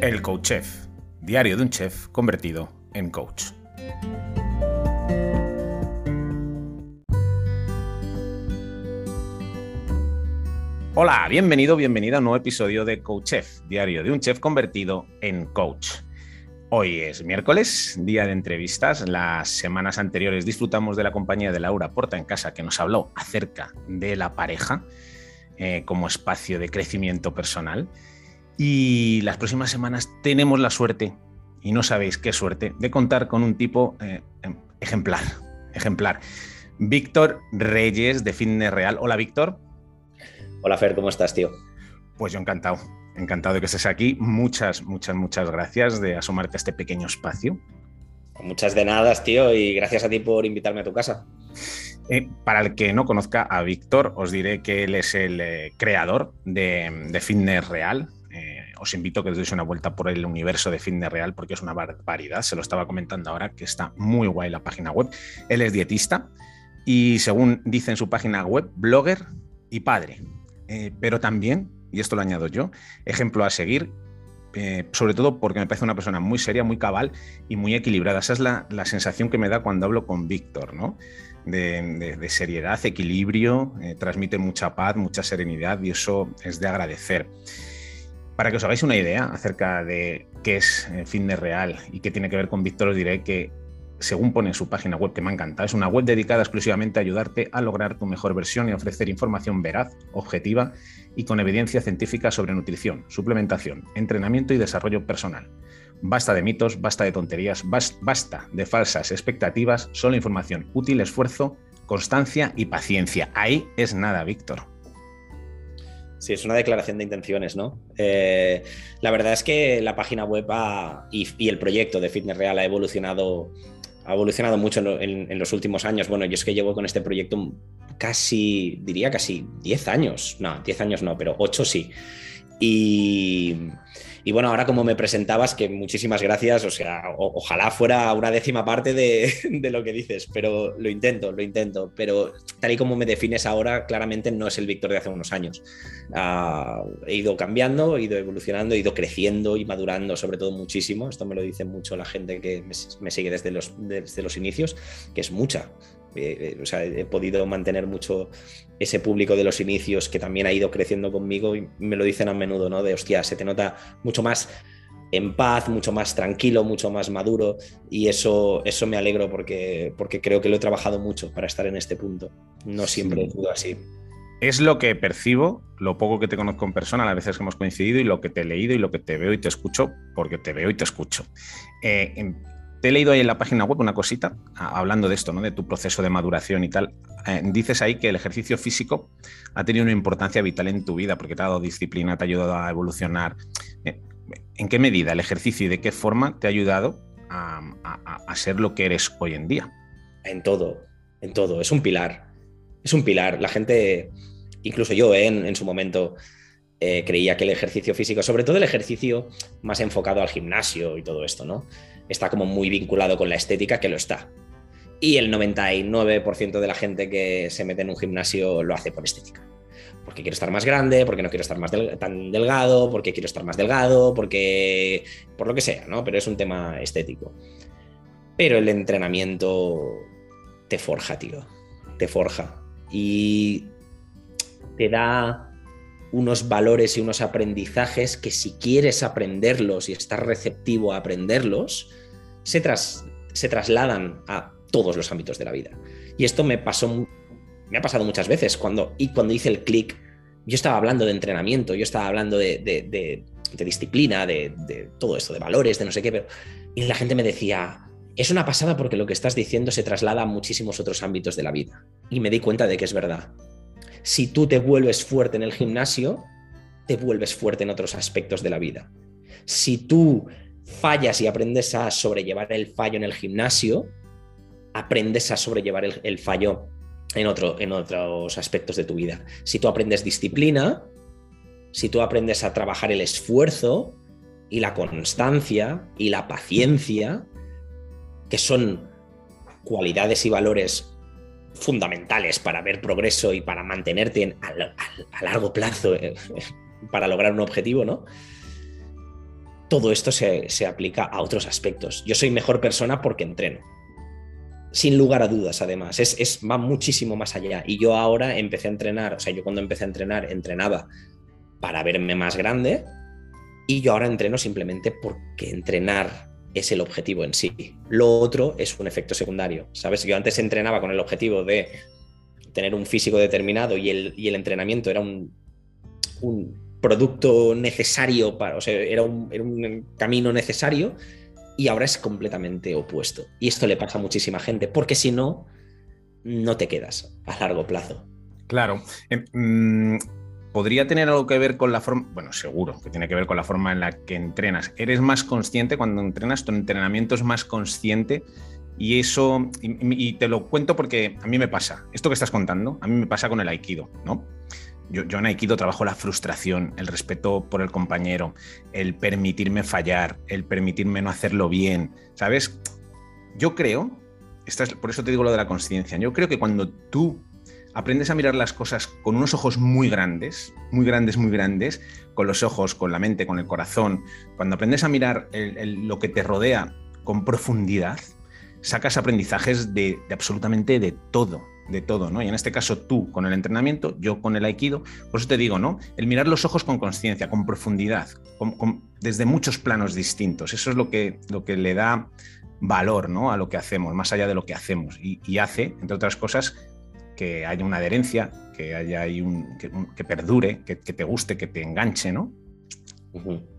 El Coach Chef, diario de un chef convertido en coach. Hola, bienvenido, bienvenida a un nuevo episodio de Coach Chef, diario de un chef convertido en coach. Hoy es miércoles, día de entrevistas. Las semanas anteriores disfrutamos de la compañía de Laura Porta en casa, que nos habló acerca de la pareja eh, como espacio de crecimiento personal. Y las próximas semanas tenemos la suerte, y no sabéis qué suerte, de contar con un tipo eh, em, ejemplar. Ejemplar. Víctor Reyes de Fitness Real. Hola, Víctor. Hola, Fer, ¿cómo estás, tío? Pues yo encantado. Encantado de que estés aquí. Muchas, muchas, muchas gracias de asomarte a este pequeño espacio. Muchas de nada, tío, y gracias a ti por invitarme a tu casa. Eh, para el que no conozca a Víctor, os diré que él es el eh, creador de, de, Fitness Real. Eh, os invito a que os deis una vuelta por el universo de Fitness Real porque es una barbaridad. Se lo estaba comentando ahora que está muy guay la página web. Él es dietista y según dice en su página web, blogger y padre. pero también y esto lo añado yo, ejemplo a seguir, eh, sobre todo porque me parece una persona muy seria, muy cabal y muy equilibrada. Esa es la, sensación que me da cuando hablo con Víctor, ¿no? De, seriedad, equilibrio, eh, transmite mucha paz, mucha serenidad y eso es de agradecer. Para que os hagáis una idea acerca de qué es eh, Fitness Real y qué tiene que ver con Víctor, os diré que según pone en su página web, que me ha encantado, es una web dedicada exclusivamente a ayudarte a lograr tu mejor versión y ofrecer información veraz, objetiva y con evidencia científica sobre nutrición, suplementación, entrenamiento y desarrollo personal. Basta de mitos, basta de tonterías, basta de falsas expectativas, solo información útil, esfuerzo, constancia y paciencia. Ahí es nada, Víctor. Sí, es una declaración de intenciones, ¿no? Eh, la verdad es que la página web y, y, el proyecto de Fitness Real ha evolucionado ha evolucionado mucho en, los últimos años. Bueno, yo es que llevo con este proyecto casi, diría casi 10 años. No, 10 años no, pero 8 sí. Y, y bueno, ahora como me presentabas, que muchísimas gracias, o sea, ojalá fuera una décima parte de, lo que dices, pero lo intento, lo intento, pero tal y como me defines ahora, claramente no es el Víctor de hace unos años. Uh, he ido cambiando, he ido evolucionando, he ido creciendo y madurando, sobre todo muchísimo, esto me lo dice mucho la gente que me, me sigue desde los, desde los inicios, que es mucha, eh, eh, o sea, he podido mantener mucho ese público de los inicios que también ha ido creciendo conmigo y me lo dicen a menudo, ¿no? De hostia, se te nota mucho más en paz, mucho más tranquilo, mucho más maduro y eso, eso me alegro porque, porque creo que lo he trabajado mucho para estar en este punto. No siempre he sido así. Es lo que percibo, lo poco que te conozco en persona, las veces que hemos coincidido y lo que te he leído y lo que te veo y te escucho, porque te veo y te escucho. Eh, te he leído ahí en la página web una cosita, hablando de esto, ¿no? de tu proceso de maduración y tal. Eh, dices ahí que el ejercicio físico ha tenido una importancia vital en tu vida porque te ha dado disciplina, te ha ayudado a evolucionar. Eh, ¿En qué medida el ejercicio y de qué forma te ha ayudado a, ser lo que eres hoy en día? En todo, en todo. Es un pilar. Es un pilar. La gente, incluso yo eh, en, su momento, creía que el ejercicio físico, sobre todo el ejercicio más enfocado al gimnasio y todo esto, ¿no? Está como muy vinculado con la estética, que lo está. Y el 99% de la gente que se mete en un gimnasio lo hace por estética. Porque quiero estar más grande, porque no quiero estar más tan delgado, porque quiero estar más delgado, porque por lo que sea, ¿no? Pero es un tema estético. Pero el entrenamiento te forja, tío. Te forja. Y te da unos valores y unos aprendizajes que si quieres aprenderlos y estás receptivo a aprenderlos, se, se trasladan a todos los ámbitos de la vida. Y esto me pasó, me ha pasado muchas veces cuando, y cuando hice el clic, yo estaba hablando de entrenamiento, yo estaba hablando de, de, disciplina, de, todo esto, de valores, de no sé qué, pero, y la gente me decía, es una pasada porque lo que estás diciendo se traslada a muchísimos otros ámbitos de la vida. Y me di cuenta de que es verdad si tú te vuelves fuerte en el gimnasio, te vuelves fuerte en otros aspectos de la vida. Si tú fallas y aprendes a sobrellevar el fallo en el gimnasio, aprendes a sobrellevar el, fallo en, en otros aspectos de tu vida. Si tú aprendes disciplina, si tú aprendes a trabajar el esfuerzo y la constancia y la paciencia, que son cualidades y valores fundamentales para ver progreso y para mantenerte a, largo plazo eh, para lograr un objetivo, ¿no? todo esto se, se aplica a otros aspectos. Yo soy mejor persona porque entreno sin lugar a dudas, además. Es, es, va muchísimo más allá. Y yo ahora empecé a entrenar, o sea, yo cuando empecé a entrenar, entrenaba para verme más grande y yo ahora entreno simplemente porque entrenar es el objetivo en sí. Lo otro es un efecto secundario, ¿sabes? Yo antes entrenaba con el objetivo de tener un físico determinado y el, y el entrenamiento era un, un, producto necesario, para, o sea, era un, era un camino necesario y ahora es completamente opuesto. Y esto le pasa a muchísima gente, porque si no, no te quedas a largo plazo. Claro. Eh, mm, ¿Podría tener algo que ver con la forma, bueno, seguro que tiene que ver con la forma en la que entrenas? ¿Eres más consciente cuando entrenas? ¿Tu entrenamiento es más consciente? Y eso, y, y te lo cuento porque a mí me pasa, esto que estás contando, a mí me pasa con el aikido, ¿no? Yo, en Aikido trabajo la frustración, el respeto por el compañero, el permitirme fallar, el permitirme no hacerlo bien, ¿sabes? Yo creo, por eso te digo lo de la conciencia, yo creo que cuando tú aprendes a mirar las cosas con unos ojos muy grandes, muy grandes, muy grandes, con los ojos, con la mente, con el corazón, cuando aprendes a mirar lo que te rodea con profundidad, sacas aprendizajes de absolutamente de todo, de todo, ¿no? Y en este caso tú con el entrenamiento, yo con el aikido, por eso te digo, ¿no? El mirar los ojos con conciencia, con profundidad, desde muchos planos distintos, eso es lo que, lo que le da valor, ¿no? A lo que hacemos, más allá de lo que hacemos, y, hace, entre otras cosas, que haya una adherencia, que haya un, que, perdure, que, te guste, que te enganche, ¿no?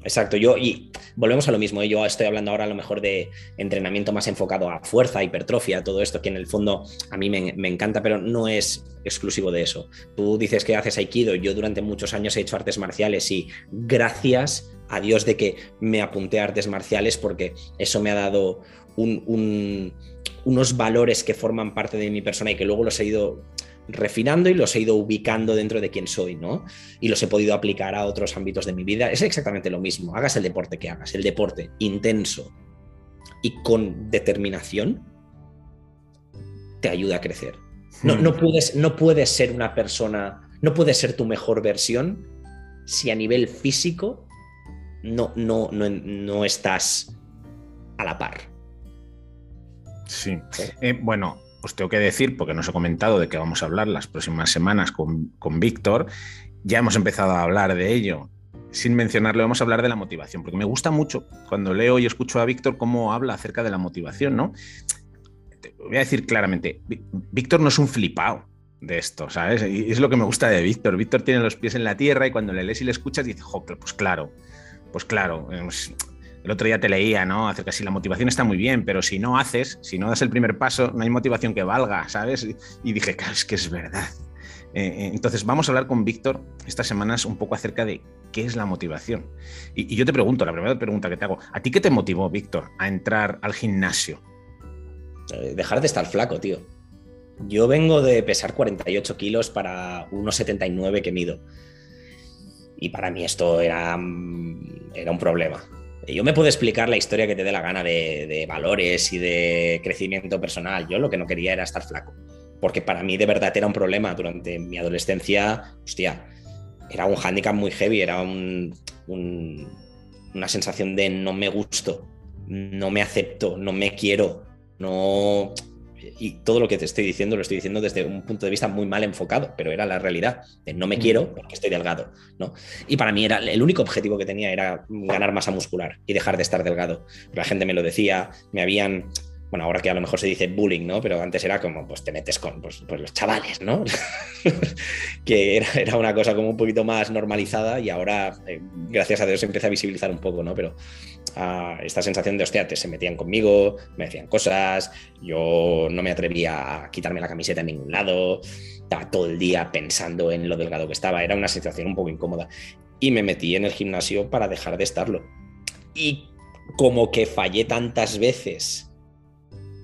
Exacto, yo y volvemos a lo mismo, ¿eh? yo estoy hablando ahora a lo mejor de entrenamiento más enfocado a fuerza, hipertrofia, todo esto que en el fondo a mí me, encanta, pero no es exclusivo de eso. Tú dices que haces aikido, yo durante muchos años he hecho artes marciales y gracias a Dios de que me apunté a artes marciales porque eso me ha dado unos valores que forman parte de mi persona y que luego los he ido refinando y los he ido ubicando dentro de quién soy, ¿no? Y los he podido aplicar a otros ámbitos de mi vida. Es exactamente lo mismo. Hagas el deporte que hagas, el deporte intenso y con determinación te ayuda a crecer. No, no, hmm. puedes, no puedes ser una persona, no puedes ser tu mejor versión si a nivel físico no, no, no, no estás a la par. Sí. Eh, bueno, os tengo que decir, porque nos he comentado de que vamos a hablar las próximas semanas con, Víctor, ya hemos empezado a hablar de ello. Sin mencionarlo, vamos a hablar de la motivación, porque me gusta mucho cuando leo y escucho a Víctor cómo habla acerca de la motivación, ¿no? Te voy a decir claramente, Víctor no es un flipado de esto, ¿sabes? Y es lo que me gusta de Víctor. Víctor tiene los pies en la tierra y cuando le lees y le escuchas dices, joder, pues claro, pues claro, el otro día te leía, ¿no? Acerca si la motivación está muy bien, pero si no haces, si no das el primer paso, no hay motivación que valga, ¿sabes? Y dije, claro, es que es verdad. Eh, eh, entonces, vamos a hablar con Víctor estas semanas un poco acerca de qué es la motivación. Y, yo te pregunto, la primera pregunta que te hago, ¿a ti qué te motivó, Víctor, a entrar al gimnasio? Eh, dejar de estar flaco, tío. Yo vengo de pesar 48 kilos para unos 79 que mido. Y para mí esto era, mm, era un problema. Yo me puedo explicar la historia que te dé la gana de, valores y de crecimiento personal. Yo lo que no quería era estar flaco. Porque para mí de verdad era un problema durante mi adolescencia. Hostia, era un hándicap muy heavy, era una sensación de no me gusto, no me acepto, no me quiero, no y todo lo que te estoy diciendo lo estoy diciendo desde un punto de vista muy mal enfocado, pero era la realidad. De no me quiero porque estoy delgado, ¿no? Y para mí era el único objetivo que tenía era ganar masa muscular y dejar de estar delgado. La gente me lo decía, me habían bueno, ahora que a lo mejor se dice bullying, ¿no? Pero antes era como, pues te metes con pues, pues los chavales, ¿no? que era, una cosa como un poquito más normalizada y ahora, eh, gracias a Dios, se empieza a visibilizar un poco, ¿no? Pero esta sensación de, hostia, se metían conmigo, me decían cosas, yo no me atrevía a quitarme la camiseta en ningún lado, estaba todo el día pensando en lo delgado que estaba, era una situación un poco incómoda. Y me metí en el gimnasio para dejar de estarlo. Y como que fallé tantas veces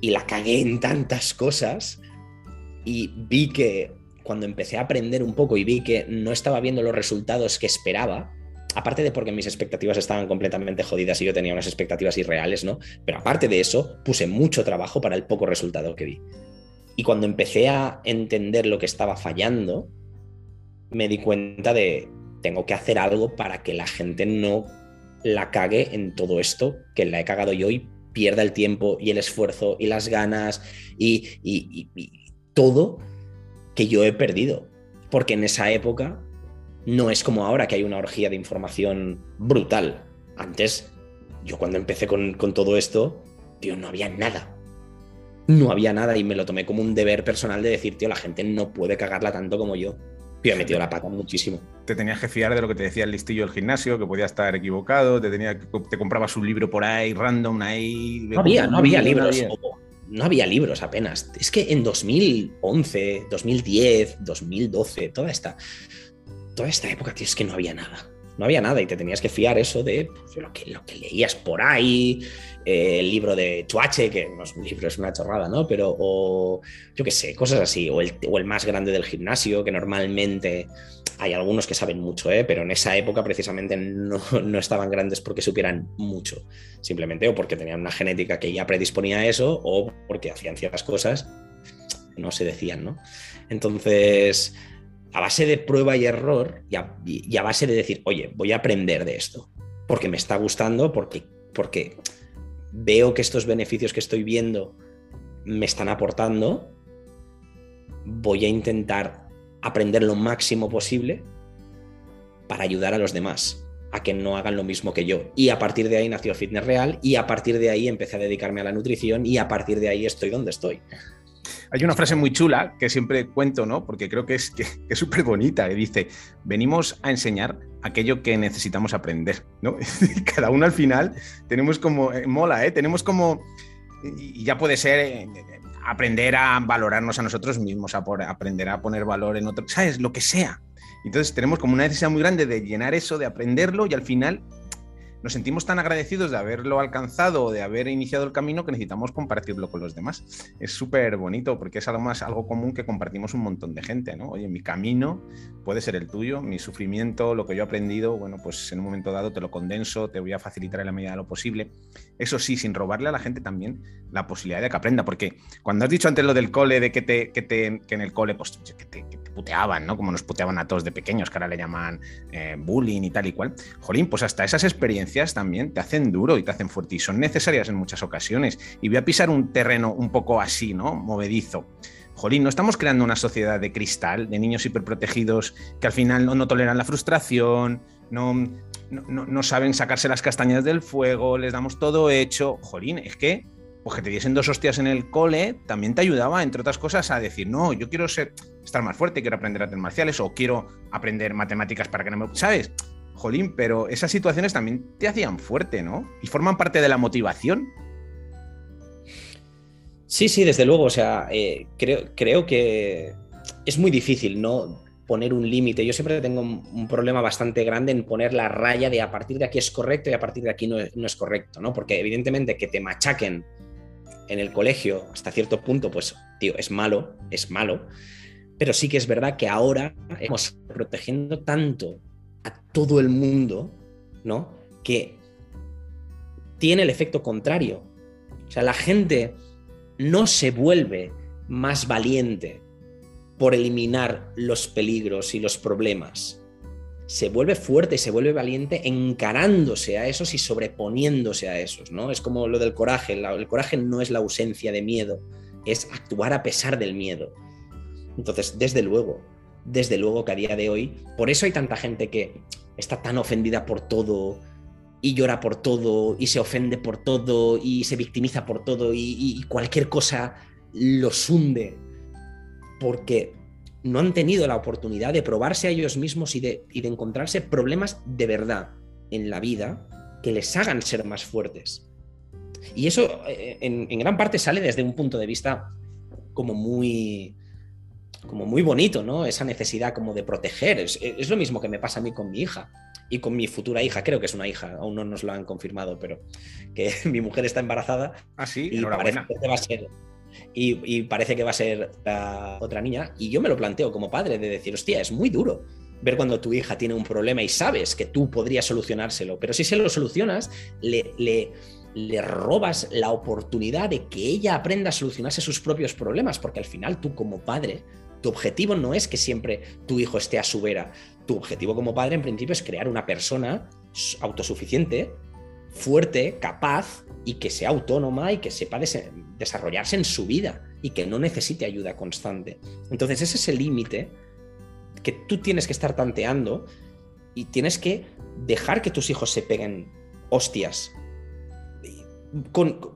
y la cagué en tantas cosas y vi que cuando empecé a aprender un poco y vi que no estaba viendo los resultados que esperaba, aparte de porque mis expectativas estaban completamente jodidas y yo tenía unas expectativas irreales, ¿no? Pero aparte de eso, puse mucho trabajo para el poco resultado que vi. Y cuando empecé a entender lo que estaba fallando, me di cuenta de, tengo que hacer algo para que la gente no la cague en todo esto, que la he cagado yo y pierda el tiempo y el esfuerzo y las ganas y, todo que yo he perdido. Porque en esa época no es como ahora que hay una orgía de información brutal. Antes, yo cuando empecé con, con todo esto, tío, no había nada. No había nada y me lo tomé como un deber personal de decir, tío, la gente no puede cagarla tanto como yo. Yo he metido la pata muchísimo. Te tenías que fiar de lo que te decía el listillo del gimnasio, que podía estar equivocado, te, tenía, te comprabas un libro por ahí, random ahí. No había, no había libros. No había. libros apenas. Es que en 2011, 2010, 2012, toda esta, toda esta época, tío, es que no había nada. No había nada y te tenías que fiar eso de pues, lo, que, lo que leías por ahí, eh, el libro de Chuache, que no es un libro, es una chorrada, ¿no? Pero, o yo qué sé, cosas así, o el, o el, más grande del gimnasio, que normalmente hay algunos que saben mucho, ¿eh? Pero en esa época precisamente no, no estaban grandes porque supieran mucho, simplemente o porque tenían una genética que ya predisponía a eso, o porque hacían ciertas cosas, no se decían, ¿no? Entonces, a base de prueba y error y a, base de decir, oye, voy a aprender de esto, porque me está gustando, porque, porque veo que estos beneficios que estoy viendo me están aportando, voy a intentar aprender lo máximo posible para ayudar a los demás a que no hagan lo mismo que yo. Y a partir de ahí nació Fitness Real y a partir de ahí empecé a dedicarme a la nutrición y a partir de ahí estoy donde estoy. Hay una frase muy chula que siempre cuento, ¿no? Porque creo que es súper bonita, que dice, venimos a enseñar aquello que necesitamos aprender, ¿no? Cada uno al final tenemos como, eh, mola, ¿eh? Tenemos como, y ya puede ser eh, aprender a valorarnos a nosotros mismos, a aprender a poner valor en otros, ¿sabes? Lo que sea. Entonces tenemos como una necesidad muy grande de llenar eso, de aprenderlo y al final nos sentimos tan agradecidos de haberlo alcanzado o de haber iniciado el camino que necesitamos compartirlo con los demás. Es súper bonito porque es algo más, algo común que compartimos un montón de gente, ¿no? Oye, mi camino puede ser el tuyo, mi sufrimiento, lo que yo he aprendido, bueno, pues en un momento dado te lo condenso, te voy a facilitar en la medida de lo posible. Eso sí, sin robarle a la gente también la posibilidad de que aprenda, porque cuando has dicho antes lo del cole, de que, te, que, te, que en el cole, pues que te, que puteaban, ¿no? Como nos puteaban a todos de pequeños, que ahora le llaman eh, bullying y tal y cual. Jolín, pues hasta esas experiencias también te hacen duro y te hacen fuerte y son necesarias en muchas ocasiones. Y voy a pisar un terreno un poco así, ¿no? Movedizo. Jolín, no estamos creando una sociedad de cristal, de niños hiperprotegidos que al final no, toleran la frustración, no, no, no, saben sacarse las castañas del fuego, les damos todo hecho. Jolín, es que, pues que te diesen dos hostias en el cole también te ayudaba, entre otras cosas, a decir, no, yo quiero ser, estar más fuerte, quiero aprender artes marciales o quiero aprender matemáticas para que no me... ¿Sabes? Jolín, pero esas situaciones también te hacían fuerte, ¿no? Y forman parte de la motivación. Sí, sí, desde luego. O sea, eh, creo, creo que es muy difícil, ¿no? Poner un límite. Yo siempre tengo un, problema bastante grande en poner la raya de a partir de aquí es correcto y a partir de aquí no es, no es correcto, ¿no? Porque evidentemente que te machaquen en el colegio hasta cierto punto, pues, tío, es malo, es malo. Pero sí que es verdad que ahora estamos protegiendo tanto a todo el mundo, ¿no? Que tiene el efecto contrario. O sea, la gente no se vuelve más valiente por eliminar los peligros y los problemas. Se vuelve fuerte y se vuelve valiente encarándose a esos y sobreponiéndose a esos, ¿no? Es como lo del coraje. El coraje no es la ausencia de miedo, es actuar a pesar del miedo. Entonces, desde luego, desde luego que a día de hoy, por eso hay tanta gente que está tan ofendida por todo y llora por todo y se ofende por todo y se victimiza por todo y, cualquier cosa los hunde porque no han tenido la oportunidad de probarse a ellos mismos y de, de encontrarse problemas de verdad en la vida que les hagan ser más fuertes. Y eso eh, en, en gran parte sale desde un punto de vista como muy, como muy bonito, ¿no? Esa necesidad como de proteger. Es, lo mismo que me pasa a mí con mi hija y con mi futura hija, creo que es una hija, aún no nos lo han confirmado, pero que mi mujer está embarazada. Ah, sí, y parece que va a ser. Y, parece que va a ser otra niña. Y yo me lo planteo como padre de decir, hostia, es muy duro ver cuando tu hija tiene un problema y sabes que tú podrías solucionárselo, pero si se lo solucionas, le, le, le robas la oportunidad de que ella aprenda a solucionarse sus propios problemas, porque al final tú como padre tu objetivo no es que siempre tu hijo esté a su vera. Tu objetivo como padre, en principio, es crear una persona autosuficiente, fuerte, capaz y que sea autónoma y que sepa desarrollarse en su vida y que no necesite ayuda constante. Entonces ese es el límite que tú tienes que estar tanteando y tienes que dejar que tus hijos se peguen hostias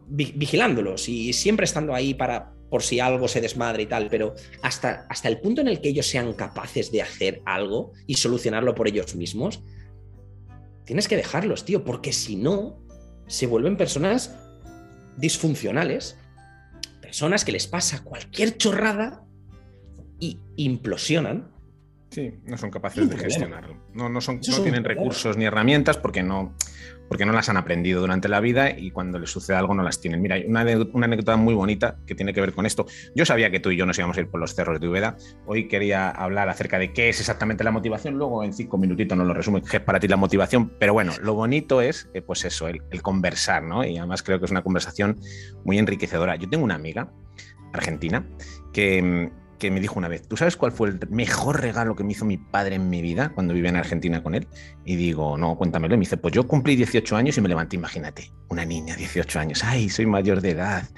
vigilándolos y siempre estando ahí para por si algo se desmadre y tal, pero hasta, hasta el punto en el que ellos sean capaces de hacer algo y solucionarlo por ellos mismos, tienes que dejarlos, tío, porque si no, se vuelven personas disfuncionales, personas que les pasa cualquier chorrada y implosionan. Sí, no son capaces de gestionarlo. No, no, son, no tienen recursos ni herramientas porque no, porque no las han aprendido durante la vida y cuando les sucede algo no las tienen. Mira, hay una, anécdota muy bonita que tiene que ver con esto. Yo sabía que tú y yo nos íbamos a ir por los cerros de Ubeda. Hoy quería hablar acerca de qué es exactamente la motivación. Luego en cinco minutitos nos lo resumo qué es para ti la motivación. Pero bueno, lo bonito es, eh, pues eso, el, el conversar, ¿no? Y además creo que es una conversación muy enriquecedora. Yo tengo una amiga argentina que mm, que me dijo una vez, ¿tú sabes cuál fue el mejor regalo que me hizo mi padre en mi vida cuando vivía en Argentina con él? Y digo, no, cuéntamelo. Y me dice, pues yo cumplí 18 años y me levanté, imagínate, una niña, 18 años, ay, soy mayor de edad.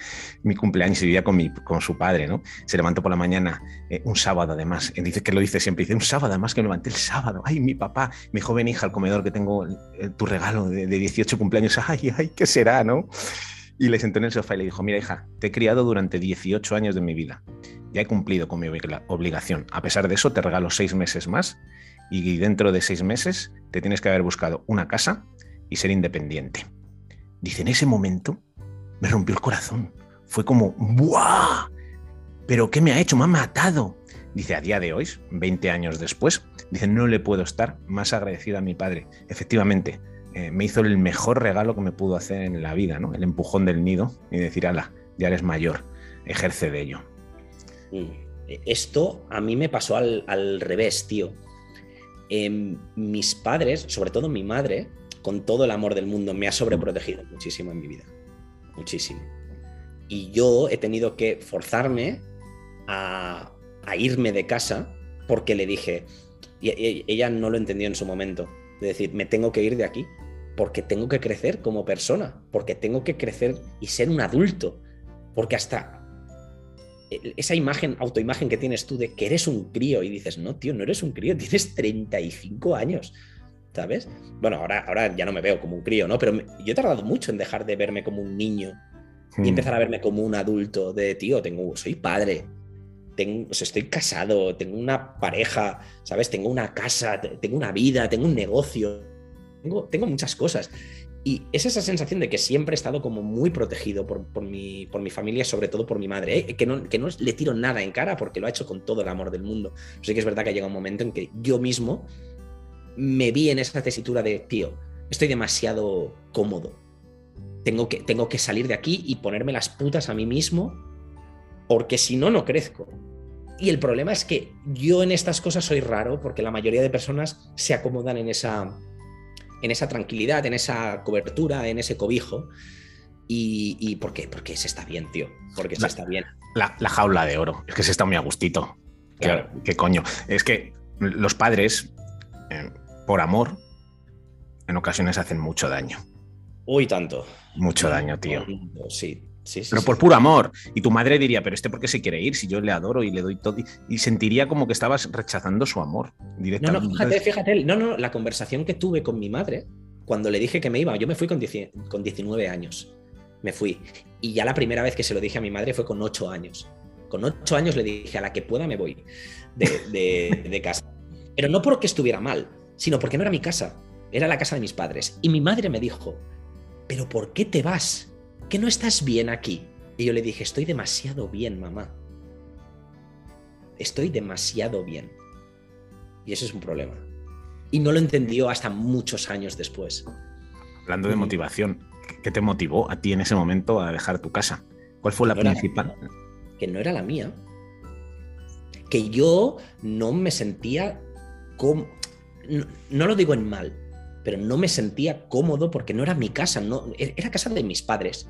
Mi cumpleaños y vivía con, mi, con su padre, ¿no? Se levantó por la mañana, eh, un sábado además, y dice que lo dice siempre, dice, un sábado además que me levanté el sábado, ay, mi papá, mi joven hija al comedor que tengo tu regalo de, de 18 cumpleaños, ay, ay, ¿qué será, no? Y le sentó en el sofá y le dijo, mira hija, te he criado durante 18 años de mi vida ya he cumplido con mi obligación. A pesar de eso, te regalo seis meses más y dentro de seis meses te tienes que haber buscado una casa y ser independiente. Dice, en ese momento me rompió el corazón. Fue como, ¡buah! ¿Pero qué me ha hecho? Me ha matado. Dice, a día de hoy, 20 años después, dice, no le puedo estar más agradecido a mi padre. Efectivamente, eh, me hizo el mejor regalo que me pudo hacer en la vida, ¿no? El empujón del nido y decir, ala, ya eres mayor, ejerce de ello. Esto a mí me pasó al, revés, tío. Em, mis padres, sobre todo mi madre, con todo el amor del mundo, me ha sobreprotegido muchísimo en mi vida. Muchísimo. Y yo he tenido que forzarme a, irme de casa porque le dije, y ella no lo entendió en su momento, de decir, me tengo que ir de aquí porque tengo que crecer como persona, porque tengo que crecer y ser un adulto, porque hasta esa imagen, autoimagen que tienes tú de que eres un crío y dices, no, tío, no eres un crío, tienes 35 años, ¿sabes? Bueno, ahora, ahora ya no me veo como un crío, ¿no? Pero yo he tardado mucho en dejar de verme como un niño y hmm. empezar a verme como un adulto de, tío, tengo, soy padre, tengo, estoy casado, tengo una pareja, ¿sabes? Tengo una casa, tengo una vida, tengo un negocio, tengo, tengo muchas cosas. Y es esa sensación de que siempre he estado como muy protegido por, mi, por mi, familia, sobre todo por mi madre, ¿eh? que, no, que, no, le tiro nada en cara porque lo ha hecho con todo el amor del mundo. Sí que es verdad que ha llegado un momento en que yo mismo me vi en esa tesitura de, tío, estoy demasiado cómodo. Tengo que, tengo que salir de aquí y ponerme las putas a mí mismo porque si no, no crezco. Y el problema es que yo en estas cosas soy raro porque la mayoría de personas se acomodan en esa en esa tranquilidad, en esa cobertura, en ese cobijo. ¿Y, por qué? Porque se está bien, tío. Porque se está bien. La, jaula de oro. Es que se está muy a gustito. Claro. ¿Qué, coño? Es que los padres, eh, por amor, en ocasiones hacen mucho daño. Uy, tanto. Mucho daño, tío. Sí, pero por puro amor. Y tu madre diría, pero este por qué se quiere ir si yo le adoro y le doy todo. Y, sentiría como que estabas rechazando su amor directamente. No, no, fíjate, fíjate. No, no, la conversación que tuve con mi madre cuando le dije que me iba, yo me fui con, con 19 años. Me fui. Y ya la primera vez que se lo dije a mi madre fue con 8 años. Con 8 años le dije, a la que pueda me voy de, de casa. Pero no porque estuviera mal, sino porque no era mi casa. Era la casa de mis padres. Y mi madre me dijo, ¿pero por qué te vas? ¿Que no estás bien aquí? Y yo le dije, estoy demasiado bien, mamá. Estoy demasiado bien. Y ese es un problema. Y no lo entendió hasta muchos años después. Hablando de motivación, ¿qué te motivó a ti en ese momento a dejar tu casa? ¿Cuál fue la principal? que no era la mía. Que yo no me sentía como... no, lo digo en mal, pero no me sentía cómodo porque no era mi casa, no, era casa de mis padres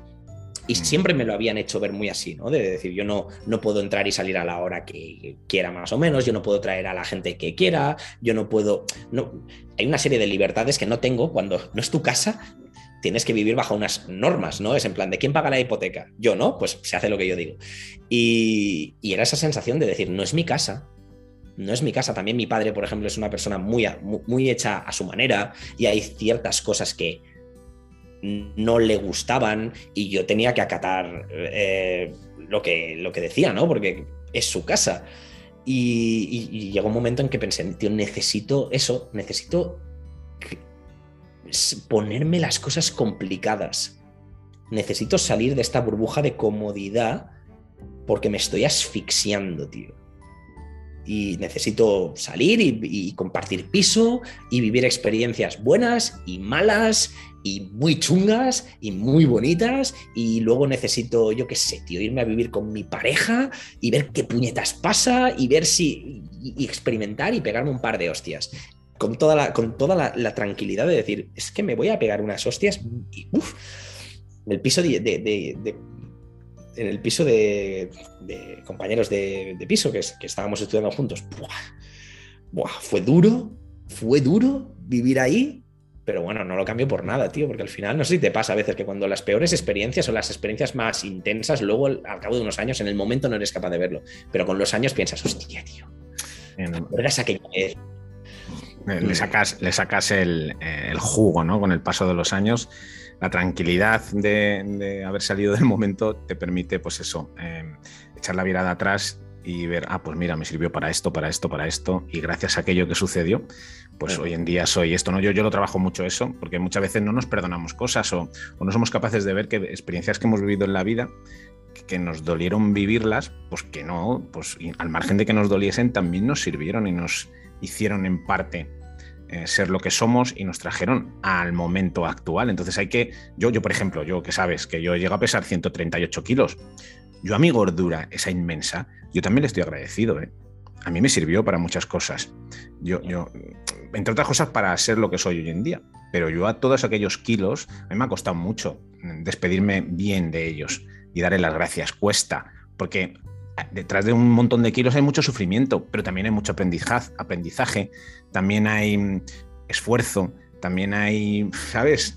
Y mm. siempre me lo habían hecho ver muy así, ¿no? De decir, yo no, no puedo entrar y salir a la hora que quiera más o menos, yo no puedo traer a la gente que quiera, yo no puedo... No... Hay una serie de libertades que no tengo cuando no es tu casa, tienes que vivir bajo unas normas, ¿no? Es en plan, ¿de quién paga la hipoteca? Yo, ¿no? Pues se hace lo que yo digo. Y, y era esa sensación de decir, no es mi casa, no es mi casa. También mi padre, por ejemplo, es una persona muy, muy, hecha a su manera y hay ciertas cosas que no le gustaban y yo tenía que acatar eh, lo, que, lo que decía, ¿no? Porque es su casa. Y, y, llegó un momento en que pensé, tío, necesito eso, necesito ponerme las cosas complicadas. Necesito salir de esta burbuja de comodidad porque me estoy asfixiando, tío y necesito salir y, compartir piso y vivir experiencias buenas y malas y muy chungas y muy bonitas y luego necesito, yo qué sé, tío, irme a vivir con mi pareja y ver qué puñetas pasa y ver si y, experimentar y pegarme un par de hostias. Con toda, la, con toda la, tranquilidad de decir, es que me voy a pegar unas hostias y uff, el piso de, en el piso de, compañeros de, piso que, que, estábamos estudiando juntos. fue duro, fue duro vivir ahí, pero bueno, no lo cambio por nada, tío, porque al final, no sé si te pasa a veces que cuando las peores experiencias o las experiencias más intensas, luego al cabo de unos años, en el momento no eres capaz de verlo, pero con los años piensas, hostia, tío, ¿recuerdas aquella vez? Le sacas, le sacas el, el jugo, ¿no? Con el paso de los años la tranquilidad de, haber salido del momento te permite, pues eso, em, echar la mirada atrás y ver, ah, pues mira, me sirvió para esto, para esto, para esto, y gracias a aquello que sucedió, pues hoy en día soy esto, ¿no? Yo, yo lo trabajo mucho eso, porque muchas veces no nos perdonamos cosas o, no somos capaces de ver que experiencias que hemos vivido en la vida, que nos dolieron vivirlas, pues que no, pues al margen de que nos doliesen, también nos sirvieron y nos hicieron en parte eh, ser lo que somos y nos trajeron al momento actual. Entonces hay que, yo, yo por ejemplo, yo que sabes que yo llego a pesar 138 kilos, yo a mi gordura, esa inmensa, yo también le estoy agradecido. ¿eh? A mí me sirvió para muchas cosas. Yo, yo, entre otras cosas, para ser lo que soy hoy en día. Pero yo a todos aquellos kilos, a mí me ha costado mucho despedirme bien de ellos y darle las gracias. Cuesta, porque detrás de un montón de kilos hay mucho sufrimiento, pero también hay mucho aprendizaje, también hay esfuerzo, también hay, ¿sabes?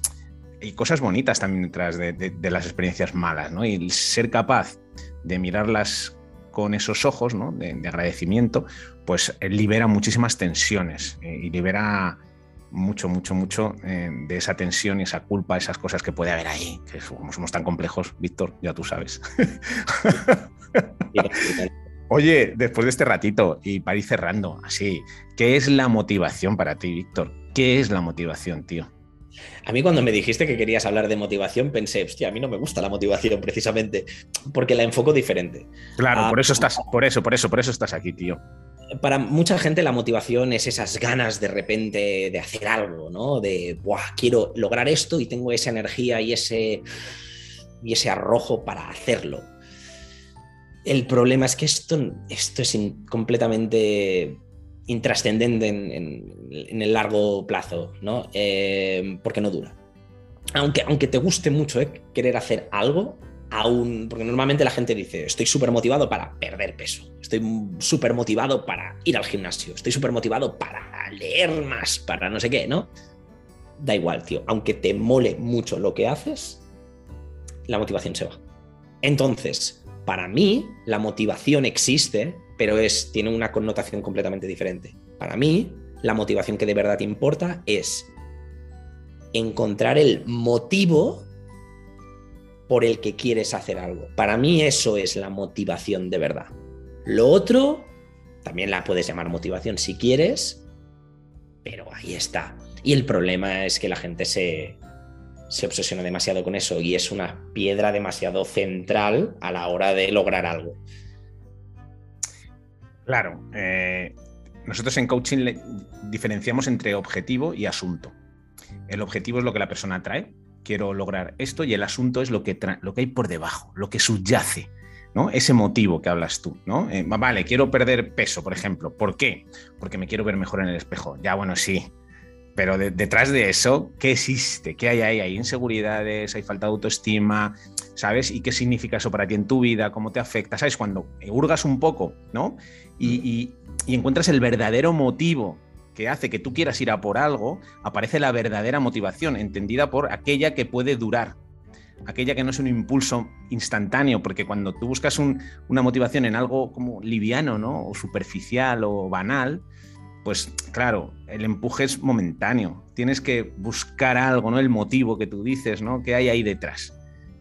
Hay cosas bonitas también detrás de, las experiencias malas, ¿no? Y ser capaz de mirarlas con esos ojos, ¿no? De, agradecimiento, pues eh, libera muchísimas tensiones eh, y libera mucho, mucho, mucho eh, de esa tensión y esa culpa, esas cosas que puede haber ahí, que como somos tan complejos, Víctor, ya tú sabes. Oye, después de este ratito y para ir cerrando, así, ¿qué es la motivación para ti, Víctor? ¿Qué es la motivación, tío? A mí cuando me dijiste que querías hablar de motivación pensé, hostia, a mí no me gusta la motivación precisamente, porque la enfoco diferente. Claro, ah, por eso estás, por eso, por eso, por eso estás aquí, tío. Para mucha gente la motivación es esas ganas de repente de hacer algo, ¿no? De, Buah, quiero lograr esto y tengo esa energía y ese, y ese arrojo para hacerlo. El problema es que esto, esto es completamente intrascendente en, el largo plazo, ¿no? Eh, porque no dura. Aunque, aunque te guste mucho ¿eh? querer hacer algo, aún, porque normalmente la gente dice, estoy súper motivado para perder peso, estoy súper motivado para ir al gimnasio, estoy súper motivado para leer más, para no sé qué, ¿no? Da igual, tío, aunque te mole mucho lo que haces, la motivación se va. Entonces, para mí, la motivación existe, pero es, tiene una connotación completamente diferente. Para mí, la motivación que de verdad importa es encontrar el motivo por el que quieres hacer algo. Para mí eso es la motivación de verdad. Lo otro, también la puedes llamar motivación si quieres, pero ahí está. Y el problema es que la gente se, se obsesiona demasiado con eso y es una piedra demasiado central a la hora de lograr algo. Claro, eh, nosotros en coaching diferenciamos entre objetivo y asunto. El objetivo es lo que la persona trae, quiero lograr esto, y el asunto es lo que, lo que hay por debajo, lo que subyace, ¿no? Ese motivo que hablas tú, ¿no? Eh, vale, quiero perder peso, por ejemplo. ¿Por qué? Porque me quiero ver mejor en el espejo. Ya, bueno, sí, pero detrás de eso, ¿qué existe? ¿Qué hay ahí? Hay inseguridades, hay falta de autoestima, ¿sabes? ¿Y qué significa eso para ti en tu vida? ¿Cómo te afecta? ¿Sabes? Cuando hurgas un poco, ¿no? Y, y encuentras el verdadero motivo que hace que tú quieras ir a por algo, aparece la verdadera motivación, entendida por aquella que puede durar, aquella que no es un impulso instantáneo, porque cuando tú buscas una motivación en algo como liviano, ¿no? O superficial o banal, pues claro, el empuje es momentáneo. Tienes que buscar algo, ¿no? El motivo que tú dices, ¿no? ¿Qué hay ahí detrás?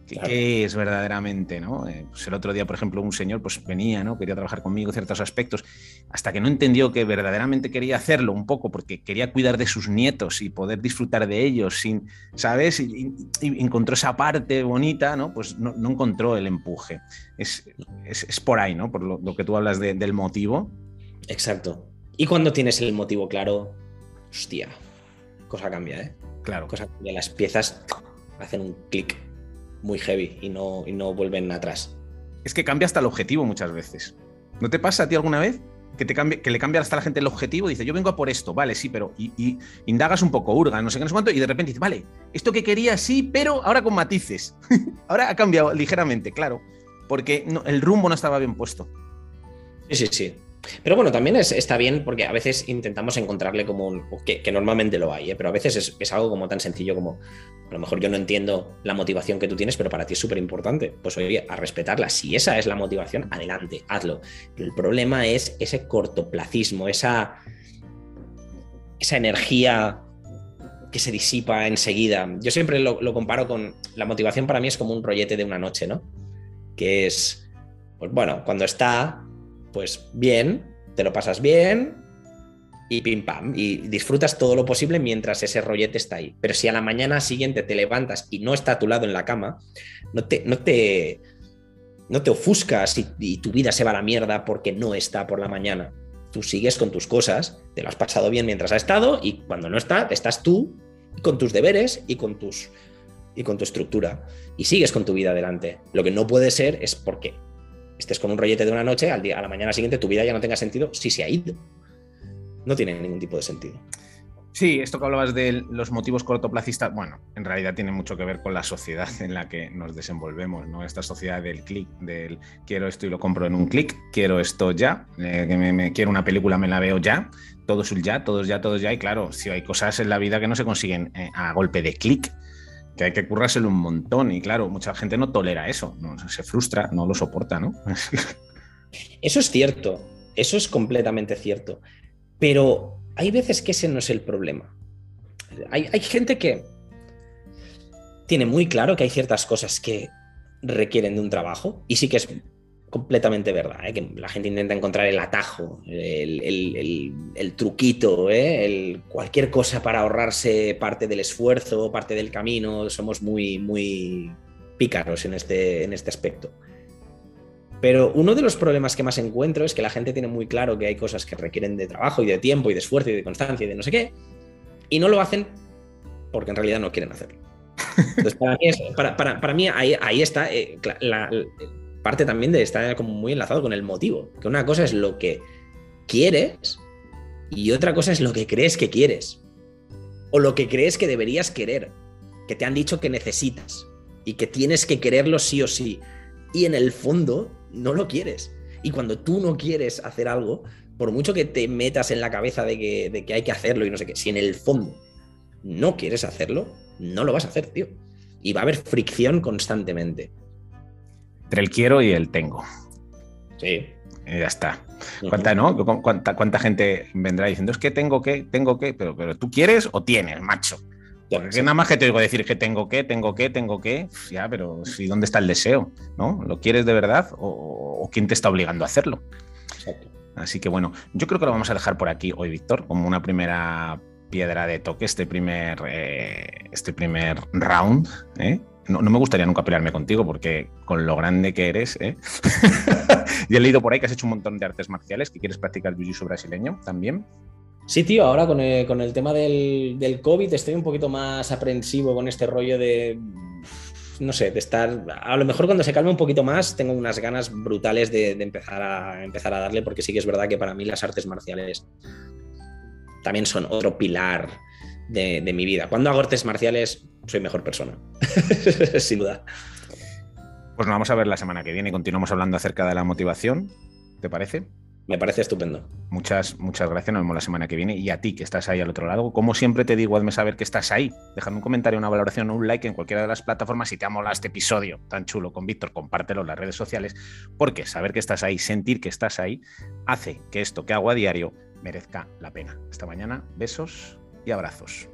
¿Qué, es verdaderamente? ¿no? Eh, pues el otro día, por ejemplo, un señor pues venía, ¿no? quería trabajar conmigo en ciertos aspectos, hasta que no entendió que verdaderamente quería hacerlo un poco porque quería cuidar de sus nietos y poder disfrutar de ellos, sin, ¿sabes? Y, encontró esa parte bonita, ¿no? pues no, encontró el empuje. Es, es, por ahí, ¿no? por lo, que tú hablas del motivo. Exacto. Y cuando tienes el motivo claro, hostia, cosa cambia, ¿eh? Claro. Cosa cambia, las piezas hacen un clic muy heavy y no, y no vuelven atrás. Es que cambia hasta el objetivo muchas veces. ¿No te pasa a ti alguna vez? Que, te cambie, que le cambia hasta la gente el objetivo, dice, yo vengo a por esto, vale, sí, pero. Y, indagas un poco, hurga, no sé qué, no sé cuánto, y de repente dice, vale, esto que quería sí, pero ahora con matices. ahora ha cambiado ligeramente, claro, porque el rumbo no estaba bien puesto. Sí, sí, sí. Pero bueno, también está bien porque a veces intentamos encontrarle como un. que, normalmente lo hay, ¿eh? pero a veces es, algo como tan sencillo como. A lo mejor yo no entiendo la motivación que tú tienes, pero para ti es súper importante. Pues oye, a respetarla. Si esa es la motivación, adelante, hazlo. el problema es ese cortoplacismo, esa. esa energía que se disipa enseguida. Yo siempre lo, lo comparo con. La motivación para mí es como un rollete de una noche, ¿no? Que es. Pues bueno, cuando está pues bien, te lo pasas bien y pim pam, y disfrutas todo lo posible mientras ese rollete está ahí. Pero si a la mañana siguiente te levantas y no está a tu lado en la cama, no te, no te, no te ofuscas y, tu vida se va a la mierda porque no está por la mañana. Tú sigues con tus cosas, te lo has pasado bien mientras ha estado y cuando no está, estás tú con tus deberes y con tus y con tu estructura y sigues con tu vida adelante. Lo que no puede ser es porque estés con un rollete de una noche, al día, a la mañana siguiente tu vida ya no tenga sentido si se ha ido. No tiene ningún tipo de sentido. Sí, esto que hablabas de los motivos cortoplacistas, bueno, en realidad tiene mucho que ver con la sociedad en la que nos desenvolvemos, ¿no? Esta sociedad del clic, del quiero esto y lo compro en un clic, quiero esto ya, eh, que me, quiero una película, me la veo ya, todo es ya, todos ya, todos ya, y claro, si hay cosas en la vida que no se consiguen eh, a golpe de clic, que hay que currárselo un montón y claro, mucha gente no tolera eso, ¿no? se frustra, no lo soporta, ¿no? eso es cierto, eso es completamente cierto, pero hay veces que ese no es el problema. Hay, hay gente que tiene muy claro que hay ciertas cosas que requieren de un trabajo y sí que es completamente verdad, ¿eh? que la gente intenta encontrar el atajo, el, truquito, ¿eh? cualquier cosa para ahorrarse parte del esfuerzo, parte del camino. Somos muy, muy pícaros en este, en este aspecto. Pero uno de los problemas que más encuentro es que la gente tiene muy claro que hay cosas que requieren de trabajo y de tiempo y de esfuerzo y de constancia y de no sé qué, y no lo hacen porque en realidad no quieren hacerlo. Entonces, para mí, ahí, está eh, la, parte también de estar como muy enlazado con el motivo. Que una cosa es lo que quieres y otra cosa es lo que crees que quieres. O lo que crees que deberías querer. Que te han dicho que necesitas. Y que tienes que quererlo sí o sí. Y en el fondo no lo quieres. Y cuando tú no quieres hacer algo, por mucho que te metas en la cabeza de que, de que hay que hacerlo y no sé qué, si en el fondo no quieres hacerlo, no lo vas a hacer, tío. Y va a haber fricción constantemente entre el quiero y el tengo. Sí. Y ya está. ¿Cuánta, ¿no? ¿Cuánta, ¿Cuánta, gente vendrá diciendo es que tengo que, tengo que, pero, pero tú quieres o tienes, macho? Porque nada más que te digo decir que tengo que, tengo que, tengo que, ya, pero si dónde está el deseo, ¿no? ¿Lo quieres de verdad o, quién te está obligando a hacerlo? Exacto. Así que bueno, yo creo que lo vamos a dejar por aquí hoy, Víctor, como una primera piedra de toque, este primer, eh, este primer round, ¿eh? No, me gustaría nunca pelearme contigo porque con lo grande que eres, ¿eh? y he leído por ahí que has hecho un montón de artes marciales, que quieres practicar jiu-jitsu brasileño también. Sí, tío, ahora con el, tema del, del, COVID estoy un poquito más aprensivo con este rollo de, no sé, de estar, a lo mejor cuando se calme un poquito más, tengo unas ganas brutales de, empezar, a, empezar a darle, porque sí que es verdad que para mí las artes marciales también son otro pilar de, mi vida. Cuando hago artes marciales, soy mejor persona, sin duda. Pues nos vamos a ver la semana que viene. Continuamos hablando acerca de la motivación. ¿Te parece? Me parece estupendo. Muchas, muchas gracias. Nos vemos la semana que viene. Y a ti que estás ahí al otro lado, como siempre te digo, hazme saber que estás ahí. Dejando un comentario, una valoración, un like en cualquiera de las plataformas. Si te ha molado este episodio tan chulo con Víctor, compártelo en las redes sociales. Porque saber que estás ahí, sentir que estás ahí, hace que esto que hago a diario merezca la pena. Hasta mañana. Besos y abrazos.